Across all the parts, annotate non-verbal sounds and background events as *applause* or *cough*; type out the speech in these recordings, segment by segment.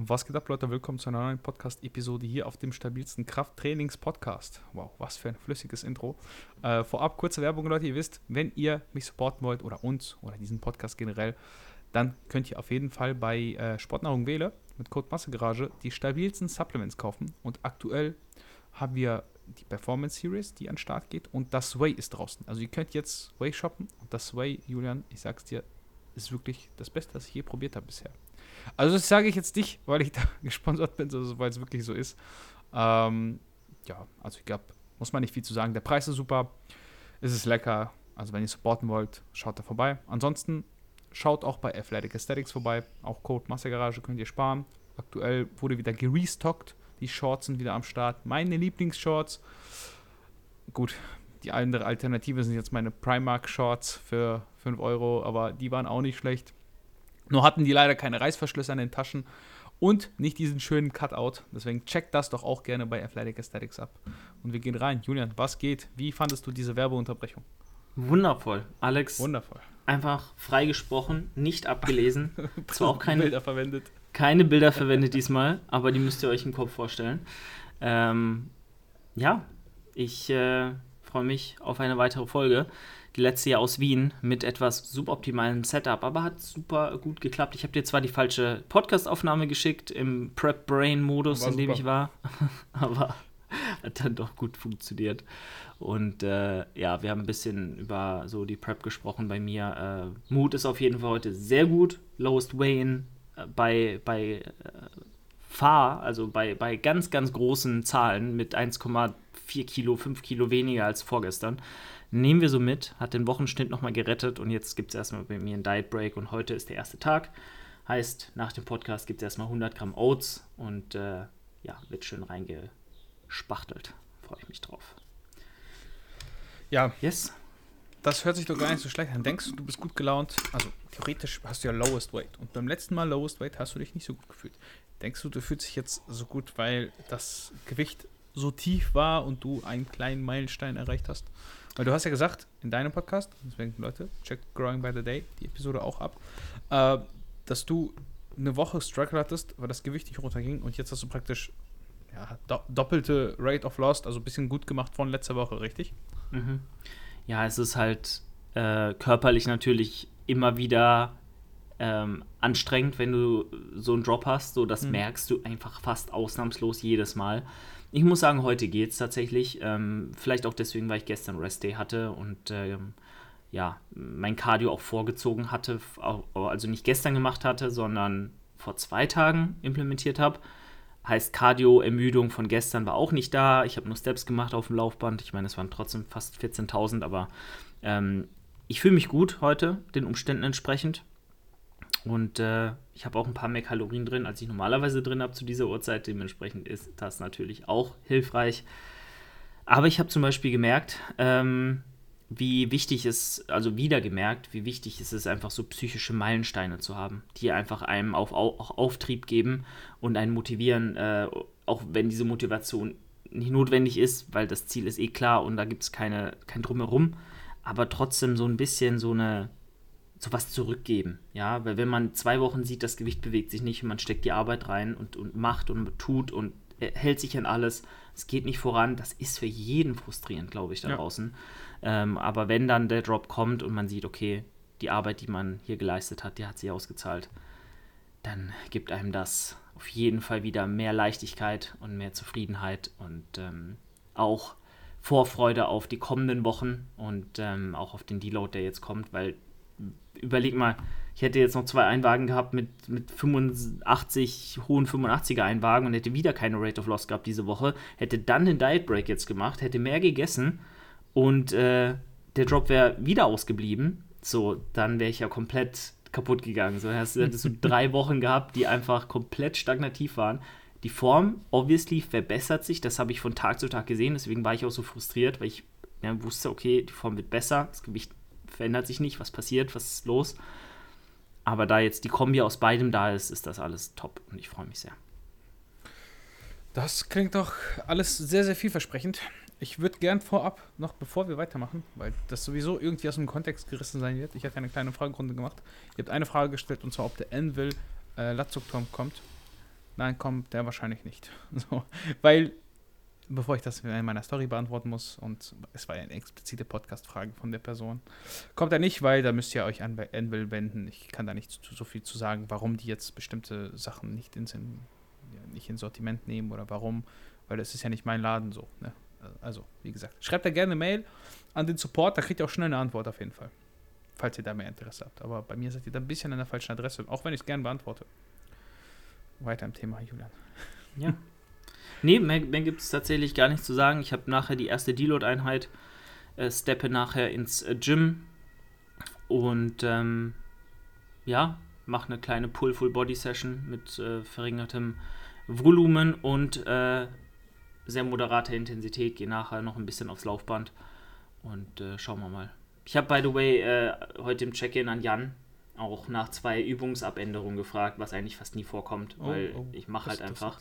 Was geht ab, Leute? Willkommen zu einer neuen Podcast-Episode hier auf dem stabilsten Krafttrainings-Podcast. Wow, was für ein flüssiges Intro. Äh, vorab kurze Werbung, Leute. Ihr wisst, wenn ihr mich supporten wollt oder uns oder diesen Podcast generell, dann könnt ihr auf jeden Fall bei äh, Sportnahrung Wähle mit Code Massegarage die stabilsten Supplements kaufen. Und aktuell haben wir die Performance Series, die an den Start geht und das Way ist draußen. Also ihr könnt jetzt Way shoppen und das Way, Julian, ich sag's dir, ist wirklich das Beste, was ich je probiert habe bisher. Also das sage ich jetzt nicht, weil ich *laughs* da gesponsert bin, sondern weil es wirklich so ist. Ähm, ja, also ich glaube, muss man nicht viel zu sagen. Der Preis ist super, es ist lecker. Also wenn ihr supporten wollt, schaut da vorbei. Ansonsten schaut auch bei Athletic Aesthetics vorbei. Auch Code Massegarage könnt ihr sparen. Aktuell wurde wieder gerestockt. Die Shorts sind wieder am Start. Meine Lieblingsshorts. Gut, die andere Alternative sind jetzt meine Primark Shorts für 5 Euro, aber die waren auch nicht schlecht. Nur hatten die leider keine Reißverschlüsse an den Taschen und nicht diesen schönen Cutout. Deswegen checkt das doch auch gerne bei Athletic Aesthetics ab. Und wir gehen rein. Julian, was geht? Wie fandest du diese Werbeunterbrechung? Wundervoll, Alex. Wundervoll. Einfach freigesprochen, nicht abgelesen. *laughs* Zwar auch keine Bilder verwendet. Keine Bilder verwendet diesmal, aber die müsst ihr euch im Kopf vorstellen. Ähm, ja, ich äh, freue mich auf eine weitere Folge die letzte Jahr aus Wien mit etwas suboptimalem Setup, aber hat super gut geklappt. Ich habe dir zwar die falsche Podcast-Aufnahme geschickt im Prep-Brain-Modus, in dem super. ich war, *laughs* aber hat dann doch gut funktioniert. Und äh, ja, wir haben ein bisschen über so die Prep gesprochen bei mir. Äh, Mood ist auf jeden Fall heute sehr gut. Lowest Wayne äh, bei, bei äh, Fahr, also bei, bei ganz, ganz großen Zahlen mit 1,4 Kilo, 5 Kilo weniger als vorgestern. Nehmen wir so mit, hat den Wochenschnitt nochmal gerettet und jetzt gibt es erstmal bei mir einen Diet Break und heute ist der erste Tag. Heißt, nach dem Podcast gibt es erstmal 100 Gramm Oats und äh, ja, wird schön reingespachtelt. Freue ich mich drauf. Ja. Yes. Das hört sich doch gar nicht so schlecht an. Denkst du, du bist gut gelaunt? Also theoretisch hast du ja Lowest Weight. Und beim letzten Mal Lowest Weight hast du dich nicht so gut gefühlt. Denkst du, du fühlst dich jetzt so gut, weil das Gewicht so tief war und du einen kleinen Meilenstein erreicht hast? Weil du hast ja gesagt, in deinem Podcast, deswegen Leute, check Growing by the Day, die Episode auch ab, äh, dass du eine Woche Struggle hattest, weil das Gewicht nicht runterging und jetzt hast du praktisch ja, do doppelte Rate of Lost, also ein bisschen gut gemacht von letzter Woche, richtig? Mhm. Ja, es ist halt äh, körperlich natürlich immer wieder ähm, anstrengend, wenn du so einen Drop hast. So, das mhm. merkst du einfach fast ausnahmslos jedes Mal. Ich muss sagen, heute geht es tatsächlich. Ähm, vielleicht auch deswegen, weil ich gestern Rest Day hatte und ähm, ja, mein Cardio auch vorgezogen hatte, also nicht gestern gemacht hatte, sondern vor zwei Tagen implementiert habe. Heißt, Cardio-Ermüdung von gestern war auch nicht da. Ich habe nur Steps gemacht auf dem Laufband. Ich meine, es waren trotzdem fast 14.000, aber ähm, ich fühle mich gut heute, den Umständen entsprechend. Und äh, ich habe auch ein paar mehr Kalorien drin, als ich normalerweise drin habe zu dieser Uhrzeit. Dementsprechend ist das natürlich auch hilfreich. Aber ich habe zum Beispiel gemerkt, ähm, wie wichtig es, also wieder gemerkt, wie wichtig es ist, einfach so psychische Meilensteine zu haben, die einfach einem auf, auch Auftrieb geben und einen motivieren, äh, auch wenn diese Motivation nicht notwendig ist, weil das Ziel ist eh klar und da gibt es keine, kein Drumherum, aber trotzdem so ein bisschen so eine so was zurückgeben. Ja, weil wenn man zwei Wochen sieht, das Gewicht bewegt sich nicht und man steckt die Arbeit rein und, und macht und tut und hält sich an alles, es geht nicht voran, das ist für jeden frustrierend, glaube ich, da ja. draußen. Ähm, aber wenn dann der Drop kommt und man sieht, okay, die Arbeit, die man hier geleistet hat, die hat sich ausgezahlt, dann gibt einem das auf jeden Fall wieder mehr Leichtigkeit und mehr Zufriedenheit und ähm, auch Vorfreude auf die kommenden Wochen und ähm, auch auf den Deload, der jetzt kommt, weil überleg mal, ich hätte jetzt noch zwei Einwagen gehabt mit, mit 85, hohen 85er Einwagen und hätte wieder keine Rate of Loss gehabt diese Woche, hätte dann den Diet Break jetzt gemacht, hätte mehr gegessen und äh, der Drop wäre wieder ausgeblieben. So, dann wäre ich ja komplett kaputt gegangen. So hast, hättest du drei *laughs* Wochen gehabt, die einfach komplett stagnativ waren. Die Form, obviously, verbessert sich. Das habe ich von Tag zu Tag gesehen. Deswegen war ich auch so frustriert, weil ich ja, wusste, okay, die Form wird besser, das Gewicht verändert sich nicht, was passiert, was ist los. Aber da jetzt die Kombi aus beidem da ist, ist das alles top und ich freue mich sehr. Das klingt doch alles sehr, sehr vielversprechend. Ich würde gern vorab, noch bevor wir weitermachen, weil das sowieso irgendwie aus dem Kontext gerissen sein wird, ich hatte eine kleine Fragerunde gemacht. Ihr habt eine Frage gestellt und zwar, ob der Anvil äh, Latzugturm kommt. Nein, kommt der wahrscheinlich nicht. *laughs* So, weil, bevor ich das in meiner Story beantworten muss, und es war ja eine explizite Podcast-Frage von der Person, kommt er nicht, weil da müsst ihr euch an Anvil wenden. Ich kann da nicht so viel zu sagen, warum die jetzt bestimmte Sachen nicht ins, nicht ins Sortiment nehmen oder warum, weil das ist ja nicht mein Laden so. Ne? Also, wie gesagt, schreibt da gerne eine Mail an den Support, da kriegt ihr auch schnell eine Antwort auf jeden Fall. Falls ihr da mehr Interesse habt. Aber bei mir seid ihr da ein bisschen an der falschen Adresse, auch wenn ich es gerne beantworte. Weiter im Thema, Julian. Ja. *laughs* Nee, mehr, mehr gibt es tatsächlich gar nicht zu sagen. Ich habe nachher die erste Deload-Einheit, äh, steppe nachher ins äh, Gym und ähm, ja, mache eine kleine Pull-Full-Body-Session mit äh, verringertem Volumen und äh, sehr moderater Intensität. Gehe nachher noch ein bisschen aufs Laufband und äh, schauen wir mal. Ich habe, by the way, äh, heute im Check-in an Jan auch nach zwei Übungsabänderungen gefragt, was eigentlich fast nie vorkommt, oh, weil oh, ich mache halt einfach.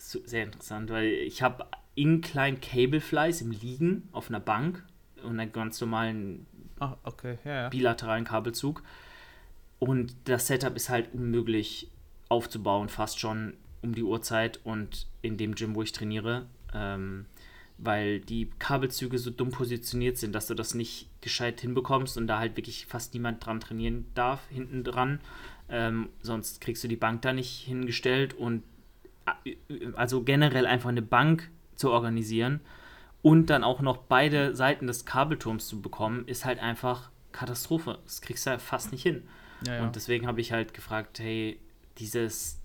Sehr interessant, weil ich habe Incline Cable Flies im Liegen auf einer Bank und einen ganz normalen ah, okay. ja, ja. bilateralen Kabelzug. Und das Setup ist halt unmöglich aufzubauen, fast schon um die Uhrzeit und in dem Gym, wo ich trainiere. Ähm, weil die Kabelzüge so dumm positioniert sind, dass du das nicht gescheit hinbekommst und da halt wirklich fast niemand dran trainieren darf, hinten dran. Ähm, sonst kriegst du die Bank da nicht hingestellt und also generell einfach eine Bank zu organisieren und dann auch noch beide Seiten des Kabelturms zu bekommen, ist halt einfach Katastrophe. Das kriegst du ja fast nicht hin. Ja, ja. Und deswegen habe ich halt gefragt, hey, dieses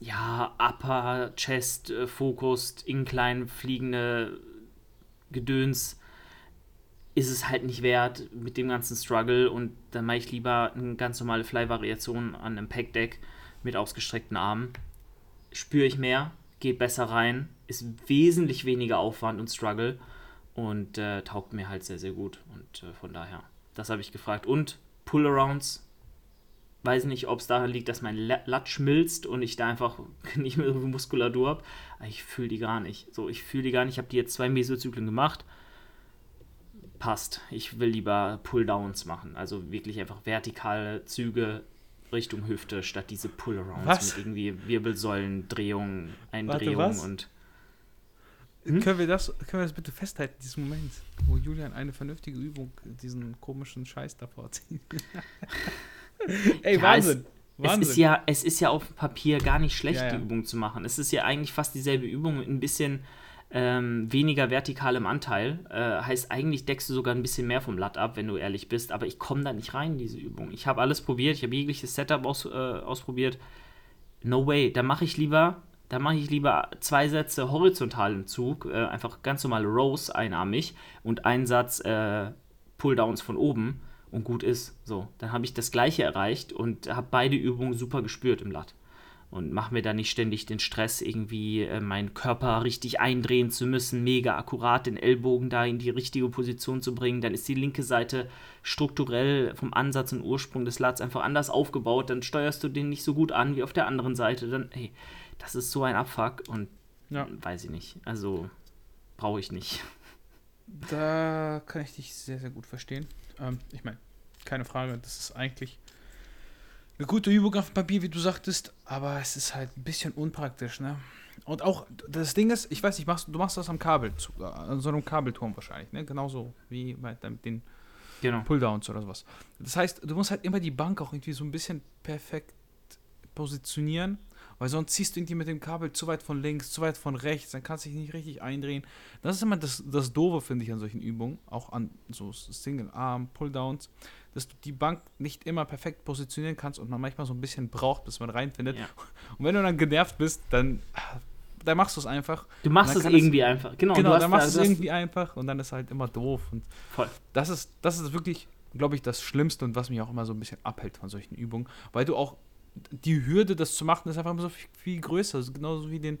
ja, Upper Chest äh, Focused, Incline fliegende Gedöns ist es halt nicht wert mit dem ganzen Struggle und dann mache ich lieber eine ganz normale Fly-Variation an einem Packdeck mit ausgestreckten Armen. Spüre ich mehr, geht besser rein, ist wesentlich weniger Aufwand und Struggle und äh, taugt mir halt sehr, sehr gut. Und äh, von daher, das habe ich gefragt. Und Pull-Arounds, weiß nicht, ob es daran liegt, dass mein Lat schmilzt und ich da einfach *laughs* nicht mehr so viel Muskulatur habe. Ich fühle die gar nicht. So, ich fühle die gar nicht. Ich habe die jetzt zwei Mesozyklen gemacht passt. Ich will lieber Pull-Downs machen, also wirklich einfach vertikale Züge Richtung Hüfte statt diese Pull-Arounds mit irgendwie Wirbelsäulendrehungen, Eindrehungen und. Hm? Können, wir das, können wir das bitte festhalten, diesen Moment, wo Julian eine vernünftige Übung, diesen komischen Scheiß davor zieht? *laughs* Ey, ja, Wahnsinn. Es, Wahnsinn. Es ist, ja, es ist ja auf dem Papier gar nicht schlecht, ja, ja. die Übung zu machen. Es ist ja eigentlich fast dieselbe Übung mit ein bisschen ähm, weniger vertikalem Anteil. Äh, heißt, eigentlich deckst du sogar ein bisschen mehr vom Lat ab, wenn du ehrlich bist, aber ich komme da nicht rein in diese Übung. Ich habe alles probiert, ich habe jegliches Setup aus, äh, ausprobiert. No way, da mache ich lieber, da mache ich lieber zwei Sätze horizontal im Zug, äh, einfach ganz normale Rows einarmig und einen Satz äh, Pulldowns von oben und gut ist. So, dann habe ich das gleiche erreicht und habe beide Übungen super gespürt im Lat und mache mir da nicht ständig den Stress, irgendwie äh, meinen Körper richtig eindrehen zu müssen, mega akkurat den Ellbogen da in die richtige Position zu bringen. Dann ist die linke Seite strukturell vom Ansatz und Ursprung des Lats einfach anders aufgebaut. Dann steuerst du den nicht so gut an wie auf der anderen Seite. Dann, hey, das ist so ein Abfuck und ja. weiß ich nicht. Also brauche ich nicht. Da kann ich dich sehr, sehr gut verstehen. Ähm, ich meine, keine Frage, das ist eigentlich eine gute Übung auf dem Papier, wie du sagtest, aber es ist halt ein bisschen unpraktisch, ne? Und auch das Ding ist, ich weiß nicht, machst, du machst das am Kabel, an so einem Kabelturm wahrscheinlich, ne? Genauso wie bei den genau. Pulldowns oder sowas. Das heißt, du musst halt immer die Bank auch irgendwie so ein bisschen perfekt positionieren, weil sonst ziehst du irgendwie mit dem Kabel zu weit von links, zu weit von rechts, dann kannst du dich nicht richtig eindrehen. Das ist immer das, das Doofe, finde ich, an solchen Übungen, auch an so Single-Arm, Pulldowns dass du die Bank nicht immer perfekt positionieren kannst und man manchmal so ein bisschen braucht, bis man reinfindet. Ja. Und wenn du dann genervt bist, dann, dann machst du es einfach. Du machst es irgendwie es, einfach. Genau, genau dann machst du es irgendwie einfach und dann ist halt immer doof. Und Voll. Das ist, das ist wirklich, glaube ich, das Schlimmste und was mich auch immer so ein bisschen abhält von solchen Übungen, weil du auch die Hürde, das zu machen, ist einfach immer so viel, viel größer. Also genauso wie den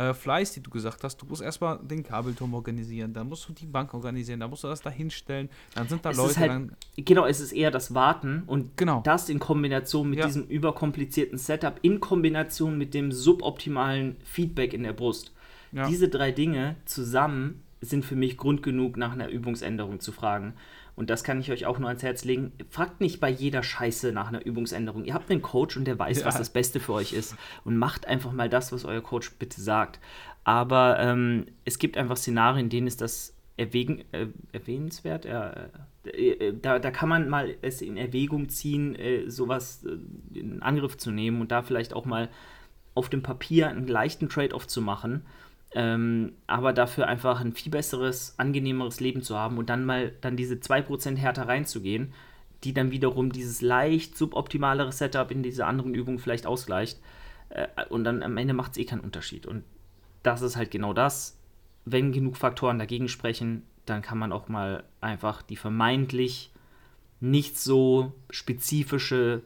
äh, Fleiß, die du gesagt hast, du musst erstmal den Kabelturm organisieren, dann musst du die Bank organisieren, dann musst du das da hinstellen, dann sind da es Leute. Halt, genau, es ist eher das Warten und genau. das in Kombination mit ja. diesem überkomplizierten Setup, in Kombination mit dem suboptimalen Feedback in der Brust. Ja. Diese drei Dinge zusammen sind für mich Grund genug, nach einer Übungsänderung zu fragen. Und das kann ich euch auch nur ans Herz legen. Fragt nicht bei jeder Scheiße nach einer Übungsänderung. Ihr habt einen Coach und der weiß, ja. was das Beste für euch ist. Und macht einfach mal das, was euer Coach bitte sagt. Aber ähm, es gibt einfach Szenarien, in denen ist das erwägen, äh, erwähnenswert. Äh, äh, da, da kann man mal es in Erwägung ziehen, äh, sowas äh, in Angriff zu nehmen und da vielleicht auch mal auf dem Papier einen leichten Trade-off zu machen. Ähm, aber dafür einfach ein viel besseres, angenehmeres Leben zu haben und dann mal dann diese 2% härter reinzugehen, die dann wiederum dieses leicht suboptimalere Setup in diese anderen Übungen vielleicht ausgleicht. Äh, und dann am Ende macht es eh keinen Unterschied. Und das ist halt genau das. Wenn genug Faktoren dagegen sprechen, dann kann man auch mal einfach die vermeintlich nicht so spezifische,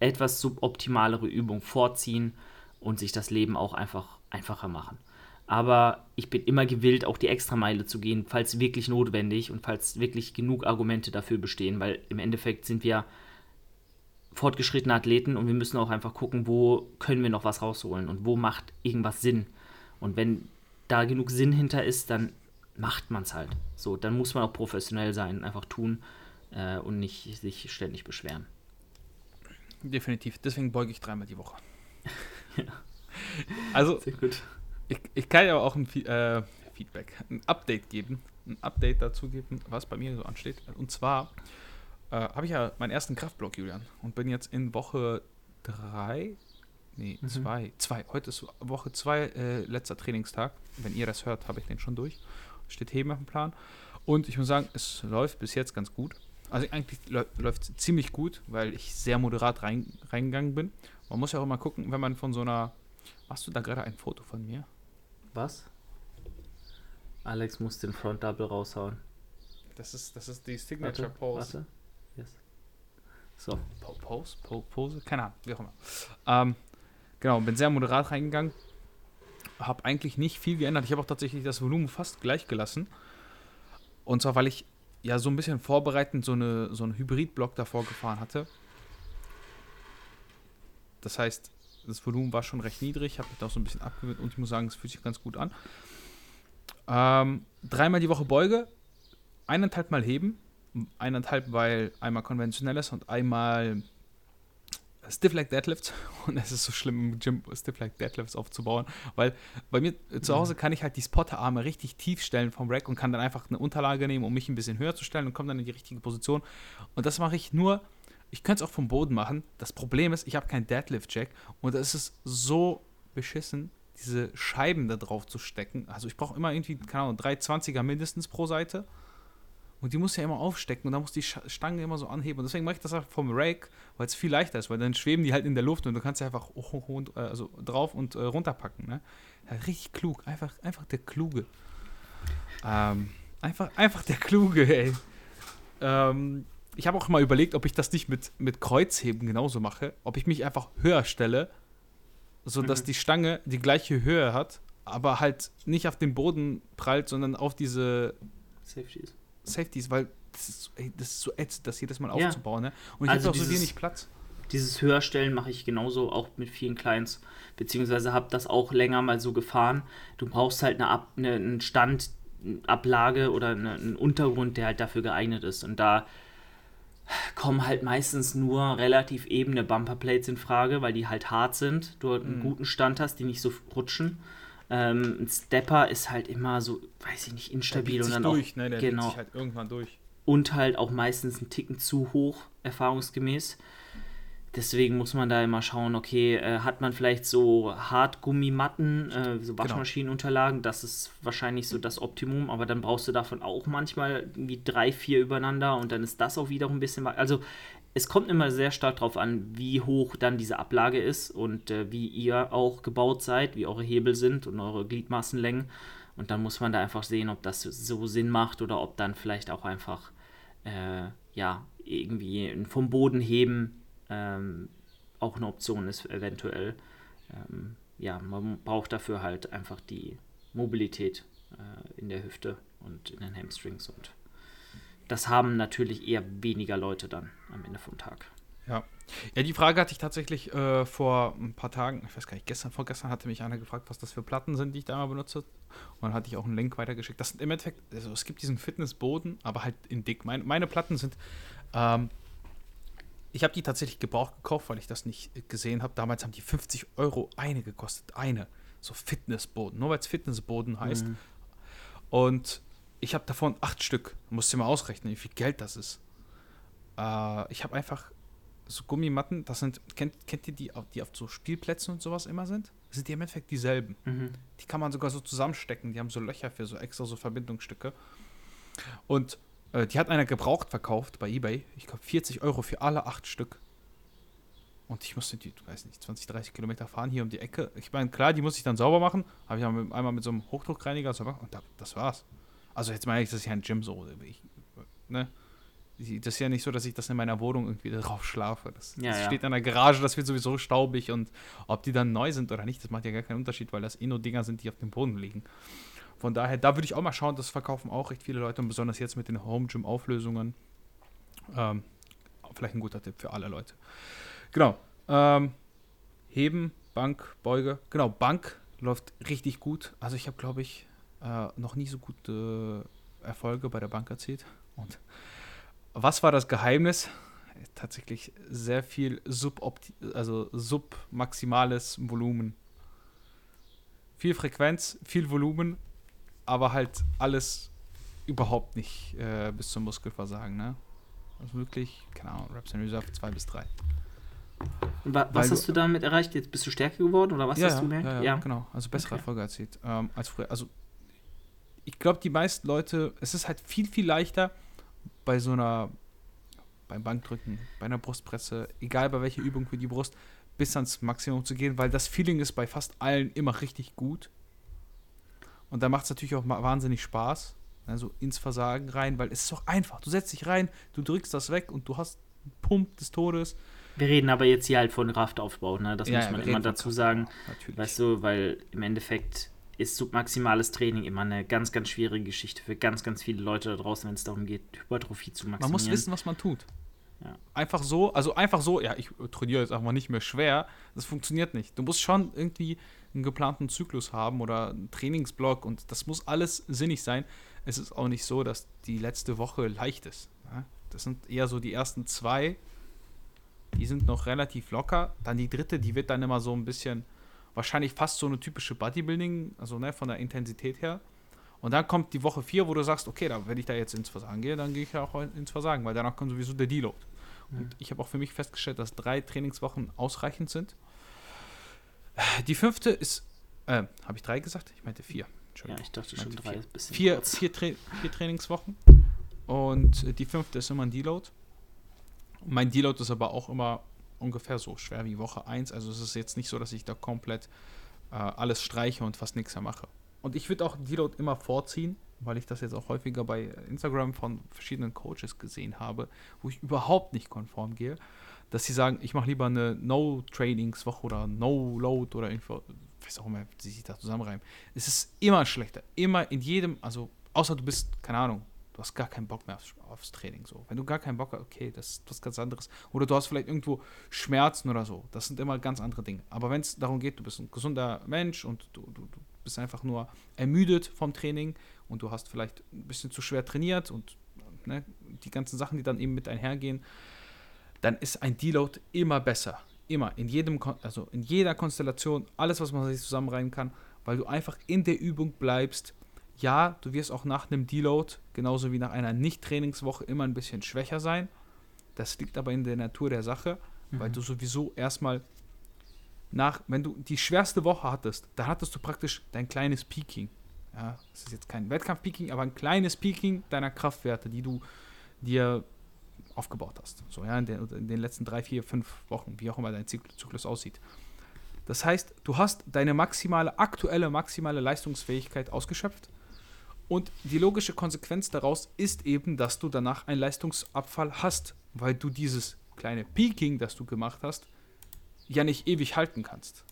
etwas suboptimalere Übung vorziehen und sich das Leben auch einfach einfacher machen. Aber ich bin immer gewillt, auch die Extrameile zu gehen, falls wirklich notwendig und falls wirklich genug Argumente dafür bestehen, weil im Endeffekt sind wir fortgeschrittene Athleten und wir müssen auch einfach gucken, wo können wir noch was rausholen und wo macht irgendwas Sinn. Und wenn da genug Sinn hinter ist, dann macht man es halt. So, dann muss man auch professionell sein, einfach tun äh, und nicht sich ständig beschweren. Definitiv. Deswegen beuge ich dreimal die Woche. ja. *laughs* Also, ich, ich kann ja auch ein äh, Feedback, ein Update geben, ein Update dazu geben, was bei mir so ansteht. Und zwar äh, habe ich ja meinen ersten Kraftblock, Julian, und bin jetzt in Woche drei Nee, mhm. zwei. Zwei. Heute ist Woche zwei, äh, letzter Trainingstag. Wenn ihr das hört, habe ich den schon durch. Steht Heben auf dem Plan. Und ich muss sagen, es läuft bis jetzt ganz gut. Also eigentlich läuft es ziemlich gut, weil ich sehr moderat rein, reingegangen bin. Man muss ja auch immer gucken, wenn man von so einer. Machst du da gerade ein Foto von mir? Was? Alex muss den Front Double raushauen. Das ist, das ist die Signature warte, Pose. Warte. Yes. So. Pose? Pose? Keine Ahnung, wie auch immer. Ähm, Genau, bin sehr moderat reingegangen. Habe eigentlich nicht viel geändert. Ich habe auch tatsächlich das Volumen fast gleich gelassen. Und zwar, weil ich ja so ein bisschen vorbereitend so, eine, so einen Hybrid-Block davor gefahren hatte. Das heißt, das Volumen war schon recht niedrig. Habe mich da auch so ein bisschen abgewöhnt und ich muss sagen, es fühlt sich ganz gut an. Ähm, dreimal die Woche Beuge, eineinhalb Mal heben. Eineinhalb, weil einmal konventionelles und einmal Stiff Like Deadlifts *laughs* und es ist so schlimm im Gym Stiff Like Deadlifts aufzubauen, weil bei mir zu Hause kann ich halt die Spotterarme richtig tief stellen vom Rack und kann dann einfach eine Unterlage nehmen, um mich ein bisschen höher zu stellen und komme dann in die richtige Position. Und das mache ich nur, ich könnte es auch vom Boden machen. Das Problem ist, ich habe keinen Deadlift-Jack und es ist so beschissen, diese Scheiben da drauf zu stecken. Also ich brauche immer irgendwie, keine Ahnung, 320er mindestens pro Seite. Und die muss ja immer aufstecken und da muss die Stange immer so anheben. Und deswegen mache ich das auch vom Rake, weil es viel leichter ist, weil dann schweben die halt in der Luft und du kannst sie einfach hoch und, äh, also drauf und äh, runterpacken. Ne? Ja, richtig klug, einfach, einfach der Kluge. Ähm, einfach, einfach der Kluge, ey. Ähm, ich habe auch mal überlegt, ob ich das nicht mit, mit Kreuzheben genauso mache. Ob ich mich einfach höher stelle, sodass mhm. die Stange die gleiche Höhe hat, aber halt nicht auf den Boden prallt, sondern auf diese Safeties. Safeties, weil das ist, ey, das ist so ätzend, das jedes Mal ja. aufzubauen. Ne? Und ich also habe auch so wenig Platz. Dieses Höherstellen mache ich genauso auch mit vielen Clients, beziehungsweise habe das auch länger mal so gefahren. Du brauchst halt eine, Ab, eine einen Stand, eine Ablage oder eine, einen Untergrund, der halt dafür geeignet ist. Und da kommen halt meistens nur relativ ebene Bumperplates in Frage, weil die halt hart sind, du einen mhm. guten Stand hast, die nicht so rutschen. Ähm, ein Stepper ist halt immer so, weiß ich nicht, instabil und dann durch, auch, ne? Der genau, halt irgendwann durch. Und halt auch meistens einen Ticken zu hoch, erfahrungsgemäß. Deswegen muss man da immer schauen, okay, äh, hat man vielleicht so Hartgummimatten, äh, so genau. Waschmaschinenunterlagen, das ist wahrscheinlich so das Optimum, aber dann brauchst du davon auch manchmal irgendwie drei, vier übereinander und dann ist das auch wiederum ein bisschen. Also es kommt immer sehr stark darauf an, wie hoch dann diese Ablage ist und äh, wie ihr auch gebaut seid, wie eure Hebel sind und eure Gliedmassenlängen. Und dann muss man da einfach sehen, ob das so Sinn macht oder ob dann vielleicht auch einfach, äh, ja, irgendwie vom Boden heben ähm, auch eine Option ist, eventuell. Ähm, ja, man braucht dafür halt einfach die Mobilität äh, in der Hüfte und in den Hamstrings und das haben natürlich eher weniger Leute dann am Ende vom Tag. Ja, Ja, die Frage hatte ich tatsächlich äh, vor ein paar Tagen, ich weiß gar nicht, gestern, vorgestern hatte mich einer gefragt, was das für Platten sind, die ich da mal benutze. Und dann hatte ich auch einen Link weitergeschickt. Das sind im Endeffekt, also es gibt diesen Fitnessboden, aber halt in dick. Meine, meine Platten sind, ähm, ich habe die tatsächlich gebraucht gekauft, weil ich das nicht gesehen habe. Damals haben die 50 Euro eine gekostet. Eine. So Fitnessboden. Nur weil es Fitnessboden heißt. Mhm. Und ich habe davon acht Stück. Musst du mal ausrechnen, wie viel Geld das ist. Äh, ich habe einfach so Gummimatten, das sind, kennt, kennt ihr die, die auf so Spielplätzen und sowas immer sind? Das sind die im Endeffekt dieselben. Mhm. Die kann man sogar so zusammenstecken. Die haben so Löcher für so extra so Verbindungsstücke. Und äh, die hat einer gebraucht verkauft bei Ebay. Ich glaube 40 Euro für alle acht Stück. Und ich musste die, weiß nicht, 20, 30 Kilometer fahren hier um die Ecke. Ich meine, klar, die muss ich dann sauber machen. Habe ich einmal mit so einem Hochdruckreiniger sauber gemacht und das war's. Also jetzt meine ich, das ist ja ein Gym so. Ich, ne? das ist ja nicht so, dass ich das in meiner Wohnung irgendwie drauf schlafe. Das, ja, das ja. steht in der Garage, das wird sowieso staubig und ob die dann neu sind oder nicht, das macht ja gar keinen Unterschied, weil das eh nur Dinger sind, die auf dem Boden liegen. Von daher, da würde ich auch mal schauen, das verkaufen auch recht viele Leute und besonders jetzt mit den Home Gym Auflösungen. Ähm, vielleicht ein guter Tipp für alle Leute. Genau. Ähm, Heben, Bank, Beuge. Genau, Bank läuft richtig gut. Also ich habe, glaube ich, äh, noch nie so gute Erfolge bei der Bank erzielt. Und was war das Geheimnis? Tatsächlich sehr viel subopti also submaximales Volumen. Viel Frequenz, viel Volumen, aber halt alles überhaupt nicht äh, bis zum Muskelversagen. Ne? Also wirklich, keine Ahnung, Reps in Reserve 2 bis 3. Was Weil hast du, du damit erreicht? Jetzt bist du stärker geworden oder was ja, hast du gemerkt? Ja, ja, ja, genau. Also bessere okay. Erfolge erzielt ähm, als früher. Also ich glaube, die meisten Leute, es ist halt viel, viel leichter, bei so einer, beim Bankdrücken, bei einer Brustpresse, egal bei welcher Übung für die Brust, bis ans Maximum zu gehen, weil das Feeling ist bei fast allen immer richtig gut. Und da macht es natürlich auch wahnsinnig Spaß, also ins Versagen rein, weil es ist auch einfach. Du setzt dich rein, du drückst das weg und du hast einen Pump des Todes. Wir reden aber jetzt hier halt von Kraftaufbau, ne? Das ja, muss man immer dazu sagen. Natürlich. Weißt du, weil im Endeffekt ist submaximales Training immer eine ganz, ganz schwierige Geschichte für ganz, ganz viele Leute da draußen, wenn es darum geht, Hypertrophie zu maximieren. Man muss wissen, was man tut. Ja. Einfach so, also einfach so, ja, ich trainiere jetzt einfach nicht mehr schwer. Das funktioniert nicht. Du musst schon irgendwie einen geplanten Zyklus haben oder einen Trainingsblock und das muss alles sinnig sein. Es ist auch nicht so, dass die letzte Woche leicht ist. Das sind eher so die ersten zwei, die sind noch relativ locker. Dann die dritte, die wird dann immer so ein bisschen wahrscheinlich fast so eine typische Bodybuilding, also ne, von der Intensität her. Und dann kommt die Woche 4, wo du sagst, okay, da, wenn ich da jetzt ins Versagen gehe, dann gehe ich ja auch ins Versagen, weil danach kommt sowieso der Deload. Mhm. Und ich habe auch für mich festgestellt, dass drei Trainingswochen ausreichend sind. Die fünfte ist, äh, habe ich drei gesagt? Ich meinte vier. Ja, ich dachte ich schon drei. Vier, vier, vier, Tra vier Trainingswochen. Und die fünfte ist immer ein Deload. Mein Deload ist aber auch immer ungefähr so schwer wie Woche 1. Also es ist jetzt nicht so, dass ich da komplett äh, alles streiche und fast nichts mehr mache. Und ich würde auch Deload immer vorziehen, weil ich das jetzt auch häufiger bei Instagram von verschiedenen Coaches gesehen habe, wo ich überhaupt nicht konform gehe, dass sie sagen, ich mache lieber eine No-Trainingswoche oder No-Load oder irgendwo, weiß auch immer, wie sie sich da zusammenreimen. Es ist immer schlechter. Immer in jedem, also außer du bist, keine Ahnung, du hast gar keinen Bock mehr aufs, aufs, Training. So. Wenn du gar keinen Bock hast, okay, das ist was ganz anderes. Oder du hast vielleicht irgendwo Schmerzen oder so. Das sind immer ganz andere Dinge. Aber wenn es darum geht, du bist ein gesunder Mensch und du, du, du bist einfach nur ermüdet vom Training und du hast vielleicht ein bisschen zu schwer trainiert und ne, die ganzen Sachen, die dann eben mit einhergehen, dann ist ein Deload immer besser. Immer. In jedem, also in jeder Konstellation, alles, was man sich zusammenreihen kann, weil du einfach in der Übung bleibst ja, du wirst auch nach einem Deload, genauso wie nach einer Nicht-Trainingswoche, immer ein bisschen schwächer sein. Das liegt aber in der Natur der Sache, mhm. weil du sowieso erstmal nach, wenn du die schwerste Woche hattest, dann hattest du praktisch dein kleines Peaking. Ja, das ist jetzt kein Wettkampf-Peaking, aber ein kleines Peaking deiner Kraftwerte, die du dir aufgebaut hast. So, ja, in, der, in den letzten drei, vier, fünf Wochen, wie auch immer dein Zyklus aussieht. Das heißt, du hast deine maximale, aktuelle maximale Leistungsfähigkeit ausgeschöpft und die logische Konsequenz daraus ist eben, dass du danach einen Leistungsabfall hast, weil du dieses kleine Peaking, das du gemacht hast, ja nicht ewig halten kannst.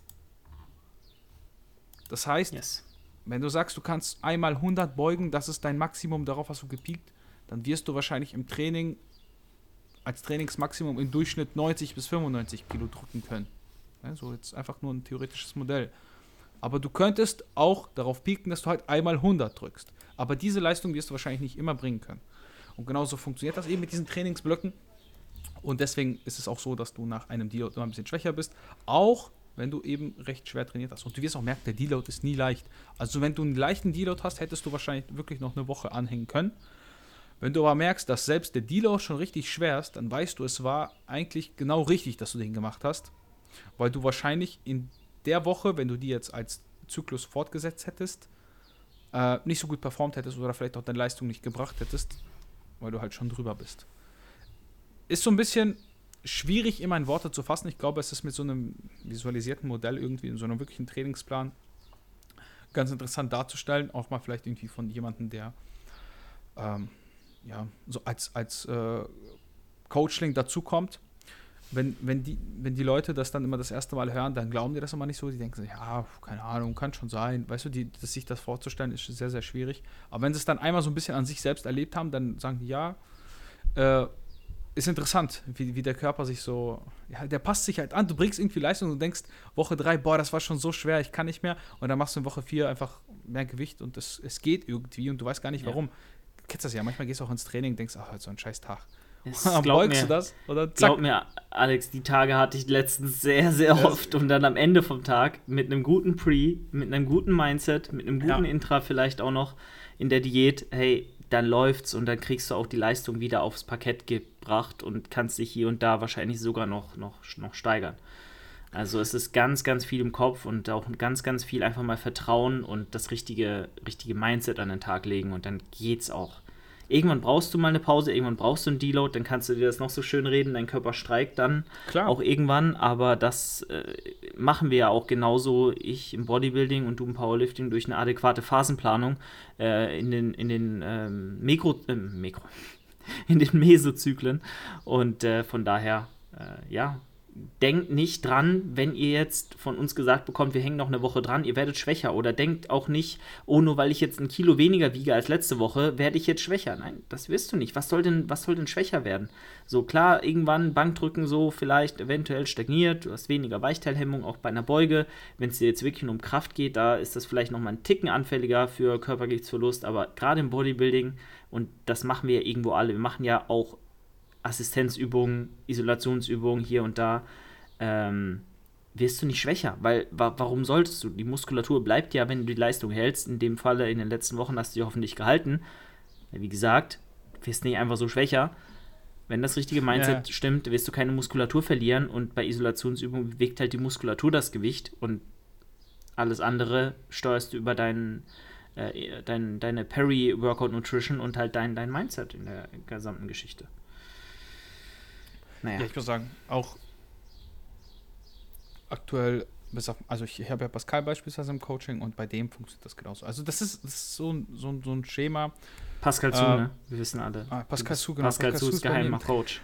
Das heißt, yes. wenn du sagst, du kannst einmal 100 beugen, das ist dein Maximum, darauf hast du gepiekt, dann wirst du wahrscheinlich im Training als Trainingsmaximum im Durchschnitt 90 bis 95 Kilo drücken können. So jetzt einfach nur ein theoretisches Modell. Aber du könntest auch darauf pieken, dass du halt einmal 100 drückst. Aber diese Leistung wirst du wahrscheinlich nicht immer bringen können. Und genauso funktioniert das eben mit diesen Trainingsblöcken. Und deswegen ist es auch so, dass du nach einem Deload immer ein bisschen schwächer bist. Auch wenn du eben recht schwer trainiert hast. Und du wirst auch merken, der Deload ist nie leicht. Also wenn du einen leichten Deload hast, hättest du wahrscheinlich wirklich noch eine Woche anhängen können. Wenn du aber merkst, dass selbst der Deload schon richtig schwer ist, dann weißt du, es war eigentlich genau richtig, dass du den gemacht hast. Weil du wahrscheinlich in der Woche, wenn du die jetzt als Zyklus fortgesetzt hättest, äh, nicht so gut performt hättest oder vielleicht auch deine Leistung nicht gebracht hättest, weil du halt schon drüber bist. Ist so ein bisschen schwierig immer in Worte zu fassen. Ich glaube, es ist mit so einem visualisierten Modell irgendwie, in so einem wirklichen Trainingsplan ganz interessant darzustellen. Auch mal vielleicht irgendwie von jemandem, der ähm, ja, so als, als äh, Coachling dazukommt. Wenn, wenn, die, wenn die Leute das dann immer das erste Mal hören, dann glauben die das immer nicht so. Die denken sich, ja, keine Ahnung, kann schon sein. Weißt du, die, das, sich das vorzustellen, ist sehr, sehr schwierig. Aber wenn sie es dann einmal so ein bisschen an sich selbst erlebt haben, dann sagen die, ja, äh, ist interessant, wie, wie der Körper sich so, ja, der passt sich halt an. Du bringst irgendwie Leistung und denkst, Woche 3, boah, das war schon so schwer, ich kann nicht mehr. Und dann machst du in Woche 4 einfach mehr Gewicht und es, es geht irgendwie und du weißt gar nicht warum. Ja. Kennst das ja, manchmal gehst du auch ins Training und denkst, ach, heute so ein scheiß Tag. *laughs* glaub mir, du das? Oder zack. Glaub mir, Alex, die Tage hatte ich letztens sehr, sehr oft und dann am Ende vom Tag mit einem guten Pre, mit einem guten Mindset, mit einem guten ja. Intra vielleicht auch noch in der Diät, hey, dann läuft's und dann kriegst du auch die Leistung wieder aufs Parkett gebracht und kannst dich hier und da wahrscheinlich sogar noch, noch, noch steigern. Also es ist ganz, ganz viel im Kopf und auch ganz, ganz viel einfach mal Vertrauen und das richtige, richtige Mindset an den Tag legen und dann geht's auch. Irgendwann brauchst du mal eine Pause, irgendwann brauchst du einen Deload, dann kannst du dir das noch so schön reden, dein Körper streikt dann Klar. auch irgendwann, aber das äh, machen wir ja auch genauso, ich im Bodybuilding und du im Powerlifting durch eine adäquate Phasenplanung äh, in den, in den ähm, Mikro, äh, Mikro, *laughs* in den Mesozyklen und äh, von daher, äh, ja, denkt nicht dran, wenn ihr jetzt von uns gesagt bekommt, wir hängen noch eine Woche dran, ihr werdet schwächer. Oder denkt auch nicht, oh, nur weil ich jetzt ein Kilo weniger wiege als letzte Woche, werde ich jetzt schwächer. Nein, das wirst du nicht. Was soll denn, was soll denn schwächer werden? So klar, irgendwann Bankdrücken so vielleicht eventuell stagniert, du hast weniger Weichteilhemmung, auch bei einer Beuge. Wenn es dir jetzt wirklich nur um Kraft geht, da ist das vielleicht nochmal ein Ticken anfälliger für Körpergewichtsverlust, aber gerade im Bodybuilding, und das machen wir ja irgendwo alle, wir machen ja auch Assistenzübungen, Isolationsübungen hier und da, ähm, wirst du nicht schwächer. Weil, wa warum solltest du? Die Muskulatur bleibt ja, wenn du die Leistung hältst. In dem Falle in den letzten Wochen hast du die hoffentlich gehalten. Wie gesagt, wirst nicht einfach so schwächer. Wenn das richtige Mindset ja. stimmt, wirst du keine Muskulatur verlieren und bei Isolationsübungen bewegt halt die Muskulatur das Gewicht und alles andere steuerst du über deinen, äh, dein, deine Peri-Workout-Nutrition und halt dein, dein Mindset in der gesamten Geschichte. Naja. Ja, ich würde sagen, auch aktuell, also ich habe ja Pascal beispielsweise im Coaching und bei dem funktioniert das genauso. Also das ist, das ist so, so, so ein Schema. Pascal Zu, äh, ne? Wir wissen alle. Ah, Pascal Zu, genau. Pascal, Pascal Zu ist geheimer *laughs* Coach.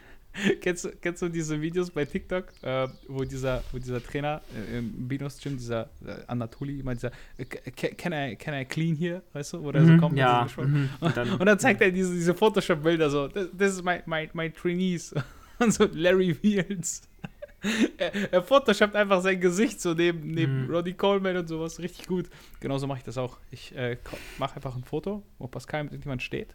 kennst, du, kennst du diese Videos bei TikTok, äh, wo, dieser, wo dieser Trainer äh, im Binos Gym, dieser äh, Anatoli, immer dieser äh, can, I, can I clean here, weißt du, wo der mhm, so kommt. Ja. Mhm, und, dann, *laughs* und, dann, zeigt er diese, diese Photoshop-Bilder so, this, this is my, my, my trainees. Und *laughs* so Larry Fields. er, er photoshoppt einfach sein Gesicht so neben, neben mhm. Roddy Coleman und sowas. Richtig gut. Genauso mache ich das auch. Ich äh, mache einfach ein Foto, wo Pascal mit irgendjemand steht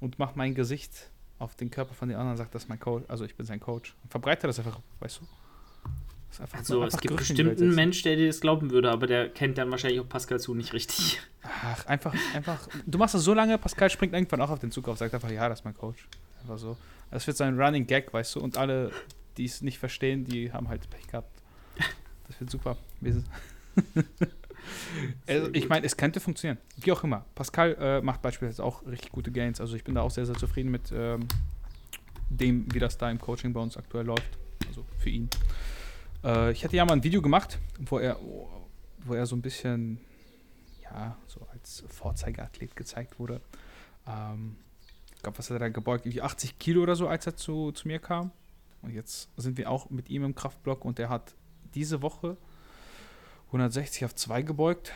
und mache mein Gesicht auf den Körper von den anderen und sage, das ist mein Coach. Also ich bin sein Coach. Und verbreite das einfach, weißt du? also es gibt bestimmt einen Mensch, der dir das glauben würde, aber der kennt dann wahrscheinlich auch Pascal zu nicht richtig. Ach, einfach, einfach. Du machst das so lange, Pascal springt irgendwann auch auf den Zug auf, sagt einfach, ja, das ist mein Coach. Einfach so. Das wird so ein Running Gag, weißt du, und alle, die es nicht verstehen, die haben halt Pech gehabt. Das wird super. *laughs* also, ich meine, es könnte funktionieren. Wie auch immer. Pascal äh, macht beispielsweise auch richtig gute Gains. Also ich bin da auch sehr, sehr zufrieden mit ähm, dem, wie das da im Coaching bei uns aktuell läuft. Also für ihn. Äh, ich hatte ja mal ein Video gemacht, wo er, wo er so ein bisschen, ja, so als Vorzeigeathlet gezeigt wurde. Ähm, glaube, was hat er da gebeugt? Irgendwie 80 Kilo oder so, als er zu, zu mir kam. Und jetzt sind wir auch mit ihm im Kraftblock und er hat diese Woche 160 auf 2 gebeugt.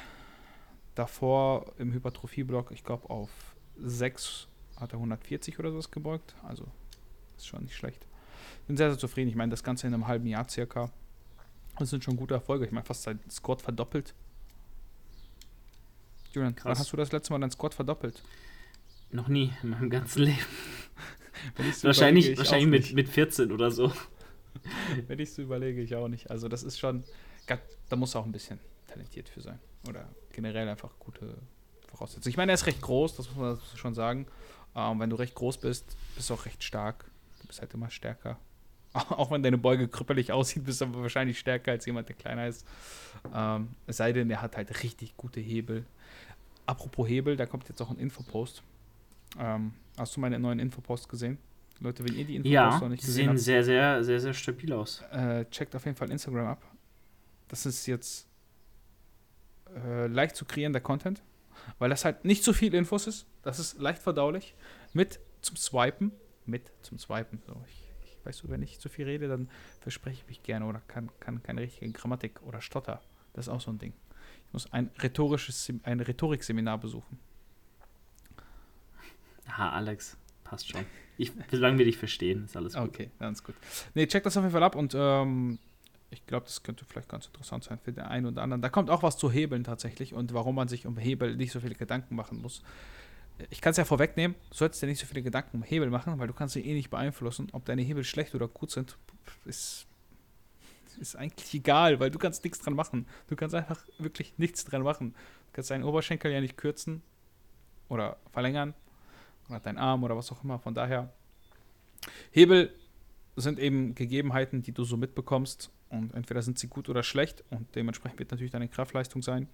Davor im Hypertrophieblock, ich glaube, auf 6 hat er 140 oder sowas gebeugt. Also ist schon nicht schlecht. Bin sehr, sehr zufrieden. Ich meine, das Ganze in einem halben Jahr circa. Das sind schon gute Erfolge. Ich meine, fast sein Squad verdoppelt. Julian, Krass. wann hast du das letzte Mal dein Squad verdoppelt? Noch nie in meinem ganzen Leben. wahrscheinlich wahrscheinlich mit, mit 14 oder so. *laughs* Wenn ich so überlege, ich auch nicht. Also das ist schon, da muss auch ein bisschen talentiert für sein. Oder generell einfach gute Voraussetzungen. Ich meine, er ist recht groß, das muss man schon sagen. Ähm, wenn du recht groß bist, bist du auch recht stark. Du bist halt immer stärker. *laughs* Auch wenn deine Beuge krüppelig aussieht, bist du aber wahrscheinlich stärker als jemand, der kleiner ist. Ähm, es sei denn, er hat halt richtig gute Hebel. Apropos Hebel, da kommt jetzt auch ein Infopost. Ähm, hast du meine neuen Infopost gesehen? Leute, wenn ihr die Infopost ja, noch nicht gesehen habt. Sehen sehr, sehr, sehr, sehr stabil aus. Äh, checkt auf jeden Fall Instagram ab. Das ist jetzt äh, leicht zu kreierender Content, weil das halt nicht so viel Infos ist. Das ist leicht verdaulich. Mit zum Swipen. Mit zum Swipen. So, ich, ich weißt du, wenn ich zu viel rede, dann verspreche ich mich gerne oder kann, kann keine richtige Grammatik oder Stotter. Das ist auch so ein Ding. Ich muss ein rhetorisches, ein Rhetorikseminar besuchen. Ha, Alex, passt schon. Ich, solange wir dich verstehen, ist alles gut. Okay, ganz gut. Nee, check das auf jeden Fall ab und ähm, ich glaube, das könnte vielleicht ganz interessant sein für den einen oder anderen. Da kommt auch was zu Hebeln tatsächlich und warum man sich um Hebel nicht so viele Gedanken machen muss. Ich kann es ja vorwegnehmen, du solltest dir nicht so viele Gedanken um Hebel machen, weil du kannst sie eh nicht beeinflussen. Ob deine Hebel schlecht oder gut sind, ist, ist eigentlich egal, weil du kannst nichts dran machen. Du kannst einfach wirklich nichts dran machen. Du kannst deinen Oberschenkel ja nicht kürzen oder verlängern oder deinen Arm oder was auch immer. Von daher, Hebel sind eben Gegebenheiten, die du so mitbekommst und entweder sind sie gut oder schlecht und dementsprechend wird natürlich deine Kraftleistung sein.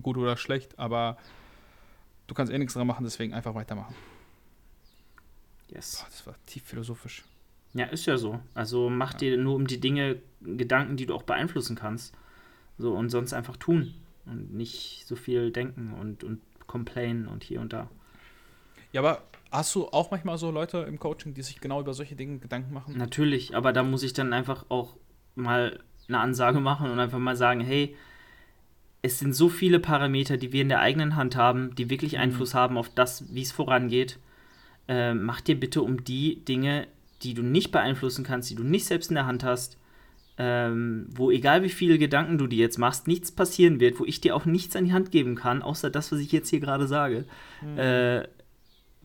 Gut oder schlecht, aber du kannst eh nichts dran machen, deswegen einfach weitermachen. Yes. Boah, das war tief philosophisch. Ja, ist ja so. Also mach ja. dir nur um die Dinge Gedanken, die du auch beeinflussen kannst. So und sonst einfach tun und nicht so viel denken und, und complainen und hier und da. Ja, aber Hast du auch manchmal so Leute im Coaching, die sich genau über solche Dinge Gedanken machen? Natürlich, aber da muss ich dann einfach auch mal eine Ansage machen und einfach mal sagen, hey, es sind so viele Parameter, die wir in der eigenen Hand haben, die wirklich mhm. Einfluss haben auf das, wie es vorangeht. Äh, mach dir bitte um die Dinge, die du nicht beeinflussen kannst, die du nicht selbst in der Hand hast, ähm, wo egal wie viele Gedanken du dir jetzt machst, nichts passieren wird, wo ich dir auch nichts an die Hand geben kann, außer das, was ich jetzt hier gerade sage. Mhm. Äh,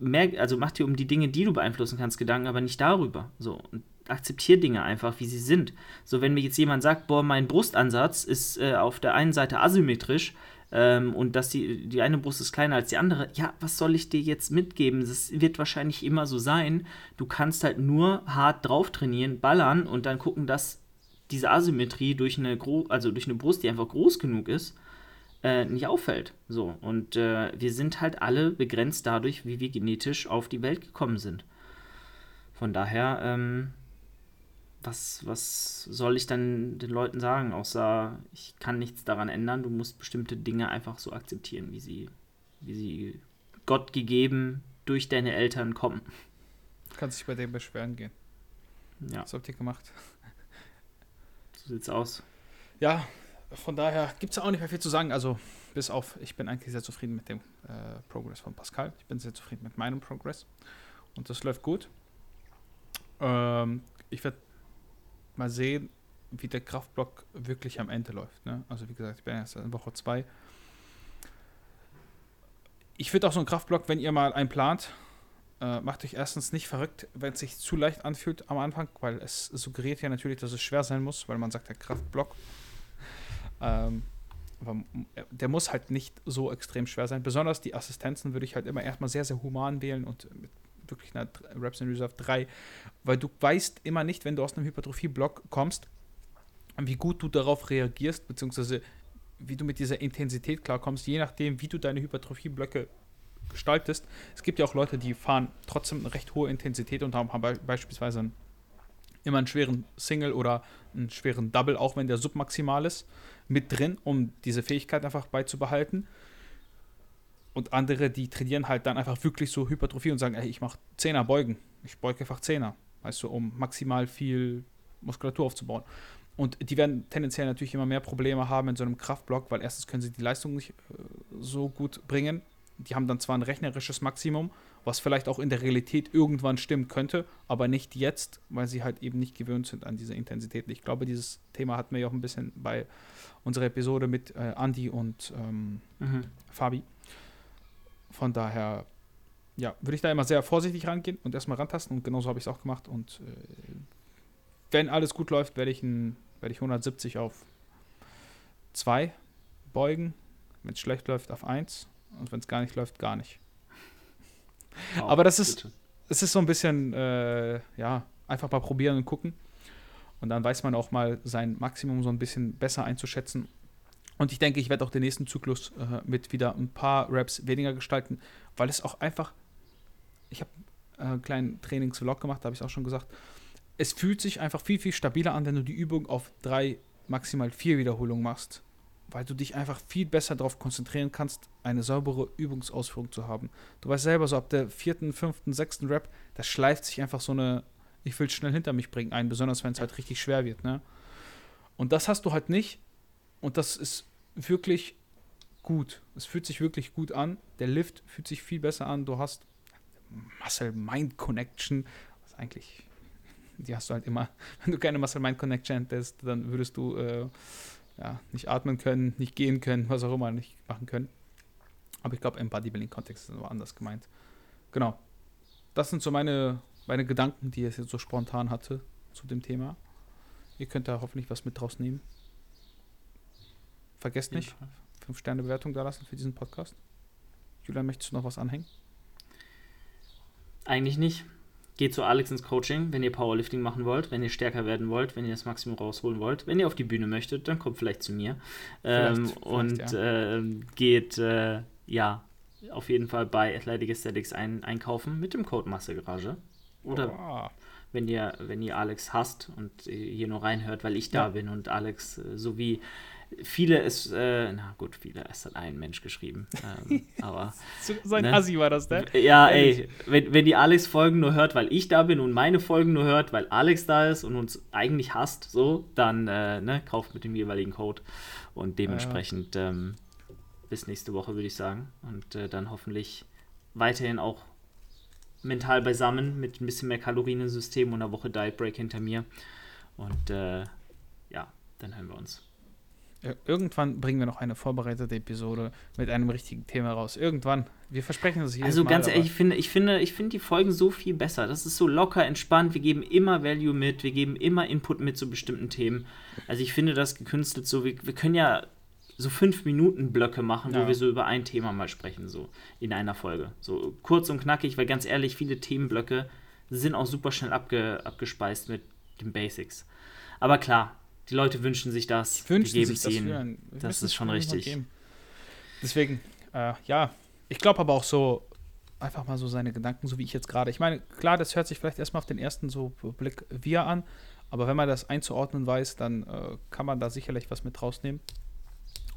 mehr, also mach dir um die Dinge, die du beeinflussen kannst, Gedanken, aber nicht darüber. So. Und akzeptiere Dinge einfach, wie sie sind. So, wenn mir jetzt jemand sagt, boah, mein Brustansatz ist äh, auf der einen Seite asymmetrisch ähm, und dass die, die eine Brust ist kleiner als die andere, ja, was soll ich dir jetzt mitgeben? Das wird wahrscheinlich immer so sein. Du kannst halt nur hart drauf trainieren, ballern und dann gucken, dass diese Asymmetrie durch eine, Gro also durch eine Brust, die einfach groß genug ist, äh, nicht auffällt. So, und äh, wir sind halt alle begrenzt dadurch, wie wir genetisch auf die Welt gekommen sind. Von daher, ähm, was, was soll ich dann den Leuten sagen, außer ich kann nichts daran ändern, du musst bestimmte Dinge einfach so akzeptieren, wie sie, wie sie Gott gegeben durch deine Eltern kommen. Du kannst dich bei dem beschweren gehen. Ja. Was habt ihr gemacht? So sieht's aus. Ja, von daher gibt es auch nicht mehr viel zu sagen. Also, bis auf, ich bin eigentlich sehr zufrieden mit dem äh, Progress von Pascal. Ich bin sehr zufrieden mit meinem Progress. Und das läuft gut. Ähm, ich werde mal sehen, wie der Kraftblock wirklich am Ende läuft. Ne? Also, wie gesagt, ich bin erst in Woche 2. Ich würde auch so einen Kraftblock, wenn ihr mal einen plant, äh, macht euch erstens nicht verrückt, wenn es sich zu leicht anfühlt am Anfang, weil es suggeriert ja natürlich, dass es schwer sein muss, weil man sagt, der Kraftblock ähm, aber der muss halt nicht so extrem schwer sein. Besonders die Assistenzen würde ich halt immer erstmal sehr, sehr human wählen und mit wirklich einer Reps in Reserve 3, weil du weißt immer nicht, wenn du aus einem Hypertrophie-Block kommst, wie gut du darauf reagierst, beziehungsweise wie du mit dieser Intensität klarkommst, je nachdem, wie du deine Hypertrophie-Blöcke gestaltest. Es gibt ja auch Leute, die fahren trotzdem eine recht hohe Intensität und haben beispielsweise immer einen schweren Single oder einen schweren Double, auch wenn der submaximal ist mit drin, um diese Fähigkeit einfach beizubehalten. Und andere, die trainieren halt dann einfach wirklich so Hypertrophie und sagen, ey, ich mache Zehner beugen. Ich beuge einfach Zehner, weißt du, um maximal viel Muskulatur aufzubauen. Und die werden tendenziell natürlich immer mehr Probleme haben in so einem Kraftblock, weil erstens können sie die Leistung nicht äh, so gut bringen. Die haben dann zwar ein rechnerisches Maximum was vielleicht auch in der Realität irgendwann stimmen könnte, aber nicht jetzt, weil sie halt eben nicht gewöhnt sind an diese Intensität. Ich glaube, dieses Thema hatten wir ja auch ein bisschen bei unserer Episode mit äh, Andy und ähm, mhm. Fabi. Von daher, ja, würde ich da immer sehr vorsichtig rangehen und erstmal rantasten und genauso habe ich es auch gemacht. Und äh, wenn alles gut läuft, werde ich, ein, werd ich 170 auf 2 beugen. Wenn es schlecht läuft, auf 1. Und wenn es gar nicht läuft, gar nicht. Oh, Aber das ist, es ist so ein bisschen, äh, ja, einfach mal probieren und gucken. Und dann weiß man auch mal sein Maximum so ein bisschen besser einzuschätzen. Und ich denke, ich werde auch den nächsten Zyklus äh, mit wieder ein paar Raps weniger gestalten, weil es auch einfach, ich habe äh, einen kleinen Trainingsvlog gemacht, da habe ich es auch schon gesagt. Es fühlt sich einfach viel, viel stabiler an, wenn du die Übung auf drei, maximal vier Wiederholungen machst weil du dich einfach viel besser darauf konzentrieren kannst, eine saubere Übungsausführung zu haben. Du weißt selber, so ab der vierten, fünften, sechsten Rap, da schleift sich einfach so eine, ich will schnell hinter mich bringen ein, besonders wenn es halt richtig schwer wird, ne? Und das hast du halt nicht. Und das ist wirklich gut. Es fühlt sich wirklich gut an. Der Lift fühlt sich viel besser an. Du hast Muscle-Mind Connection, was eigentlich, die hast du halt immer. *laughs* Wenn du keine Muscle-Mind Connection hättest, dann würdest du äh, ja, nicht atmen können, nicht gehen können, was auch immer nicht machen können. Aber ich glaube, im Bodybuilding-Kontext ist es anders gemeint. Genau. Das sind so meine, meine Gedanken, die ich jetzt so spontan hatte zu dem Thema. Ihr könnt da hoffentlich was mit draus nehmen. Vergesst nicht, 5-Sterne-Bewertung da lassen für diesen Podcast. Julian, möchtest du noch was anhängen? Eigentlich nicht. Geht zu Alex ins Coaching, wenn ihr Powerlifting machen wollt, wenn ihr stärker werden wollt, wenn ihr das Maximum rausholen wollt. Wenn ihr auf die Bühne möchtet, dann kommt vielleicht zu mir. Vielleicht, ähm, vielleicht, und ja. äh, geht, äh, ja, auf jeden Fall bei Athletic Aesthetics ein, einkaufen mit dem Code Massegarage. Oder oh. wenn ihr, wenn ihr Alex hasst und hier nur reinhört, weil ich da ja. bin und Alex äh, sowie viele ist, äh, na gut, viele, es hat ein Mensch geschrieben. Ähm, *laughs* aber. so ein ne? Assi war das, ne? Ja, ey, wenn, wenn die Alex-Folgen nur hört, weil ich da bin und meine Folgen nur hört, weil Alex da ist und uns eigentlich hasst, so, dann äh, ne, kauft mit dem jeweiligen Code. Und dementsprechend ja. ähm, bis nächste Woche, würde ich sagen. Und äh, dann hoffentlich weiterhin auch mental beisammen mit ein bisschen mehr Kalorien im System und einer Woche Diet Break hinter mir. Und äh, ja, dann hören wir uns. Irgendwann bringen wir noch eine vorbereitete Episode mit einem richtigen Thema raus. Irgendwann. Wir versprechen das hier. Also ganz Mal, ehrlich, ich finde, ich, finde, ich finde die Folgen so viel besser. Das ist so locker, entspannt. Wir geben immer Value mit. Wir geben immer Input mit zu bestimmten Themen. Also ich finde das gekünstelt so. Wir, wir können ja so fünf Minuten Blöcke machen, ja. wo wir so über ein Thema mal sprechen, so in einer Folge. So kurz und knackig, weil ganz ehrlich, viele Themenblöcke sind auch super schnell abge, abgespeist mit den Basics. Aber klar, die Leute wünschen sich das. Wünschen die geben sich das ihnen. Das ist schon richtig. Deswegen, äh, ja, ich glaube aber auch so, einfach mal so seine Gedanken, so wie ich jetzt gerade. Ich meine, klar, das hört sich vielleicht erstmal auf den ersten so Blick wir an, aber wenn man das einzuordnen weiß, dann äh, kann man da sicherlich was mit rausnehmen.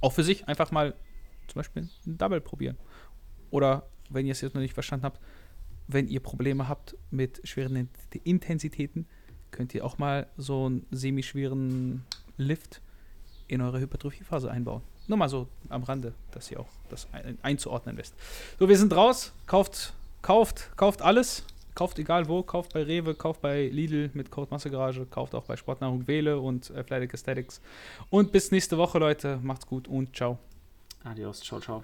Auch für sich einfach mal zum Beispiel ein Double probieren. Oder wenn ihr es jetzt noch nicht verstanden habt, wenn ihr Probleme habt mit schweren Intensitäten, könnt ihr auch mal so einen semi-schweren Lift in eure Hypertrophiephase einbauen. Nur mal so am Rande, dass ihr auch das ein einzuordnen wisst. So, wir sind raus. Kauft, kauft, kauft alles. Kauft egal wo, kauft bei Rewe, kauft bei Lidl mit Code Massegarage, kauft auch bei Sportnahrung Wähle und Athletic Aesthetics. Und bis nächste Woche, Leute. Macht's gut und ciao. Adios, ciao, ciao.